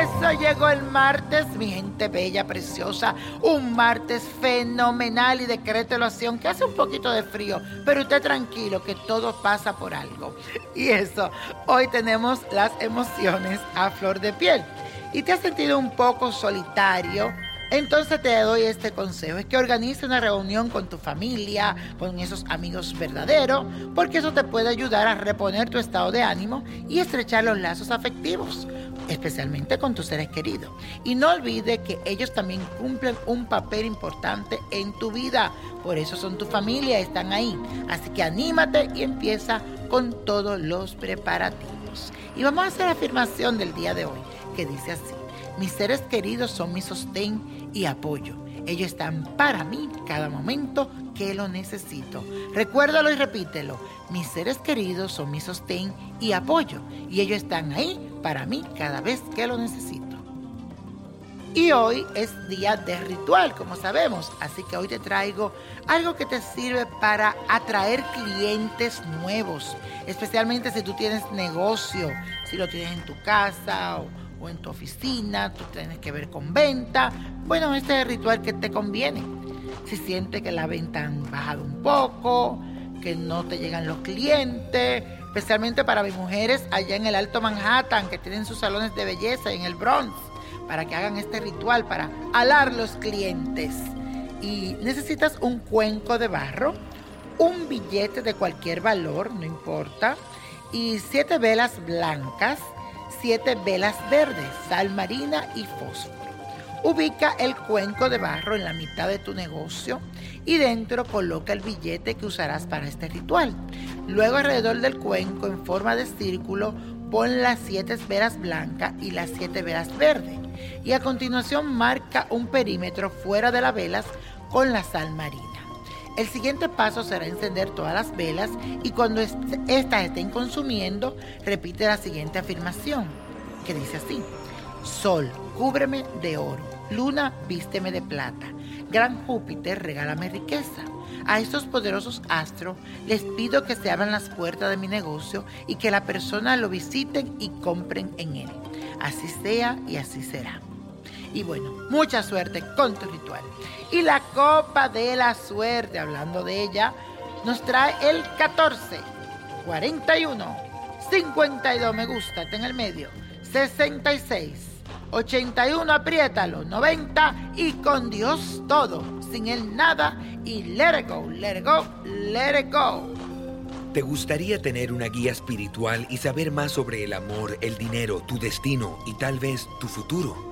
Eso llegó el martes, mi gente bella, preciosa. Un martes fenomenal y decrételo así, aunque hace un poquito de frío. Pero usted tranquilo, que todo pasa por algo. Y eso, hoy tenemos las emociones a flor de piel. Y te has sentido un poco solitario. Entonces te doy este consejo, es que organice una reunión con tu familia, con esos amigos verdaderos, porque eso te puede ayudar a reponer tu estado de ánimo y estrechar los lazos afectivos especialmente con tus seres queridos. Y no olvide que ellos también cumplen un papel importante en tu vida. Por eso son tu familia, están ahí. Así que anímate y empieza con todos los preparativos. Y vamos a hacer la afirmación del día de hoy, que dice así. Mis seres queridos son mi sostén y apoyo. Ellos están para mí cada momento que lo necesito. Recuérdalo y repítelo. Mis seres queridos son mi sostén y apoyo. Y ellos están ahí para mí cada vez que lo necesito. Y hoy es día de ritual, como sabemos. Así que hoy te traigo algo que te sirve para atraer clientes nuevos. Especialmente si tú tienes negocio, si lo tienes en tu casa o o en tu oficina, tú tienes que ver con venta. Bueno, este es el ritual que te conviene. Si sientes que la venta han bajado un poco, que no te llegan los clientes, especialmente para mis mujeres allá en el Alto Manhattan, que tienen sus salones de belleza en el Bronx, para que hagan este ritual para alar los clientes. Y necesitas un cuenco de barro, un billete de cualquier valor, no importa, y siete velas blancas siete velas verdes, sal marina y fósforo. Ubica el cuenco de barro en la mitad de tu negocio y dentro coloca el billete que usarás para este ritual. Luego alrededor del cuenco en forma de círculo pon las siete velas blancas y las siete velas verdes. Y a continuación marca un perímetro fuera de las velas con la sal marina. El siguiente paso será encender todas las velas y cuando estas estén consumiendo, repite la siguiente afirmación, que dice así. Sol, cúbreme de oro. Luna, vísteme de plata. Gran Júpiter, regálame riqueza. A estos poderosos astros les pido que se abran las puertas de mi negocio y que la persona lo visiten y compren en él. Así sea y así será. Y bueno, mucha suerte con tu ritual. Y la copa de la suerte, hablando de ella, nos trae el 14, 41, 52, me gusta, está en el medio, 66. 81, apriétalo, 90 y con Dios todo, sin él nada y let it go, let it go, let it go. ¿Te gustaría tener una guía espiritual y saber más sobre el amor, el dinero, tu destino y tal vez tu futuro?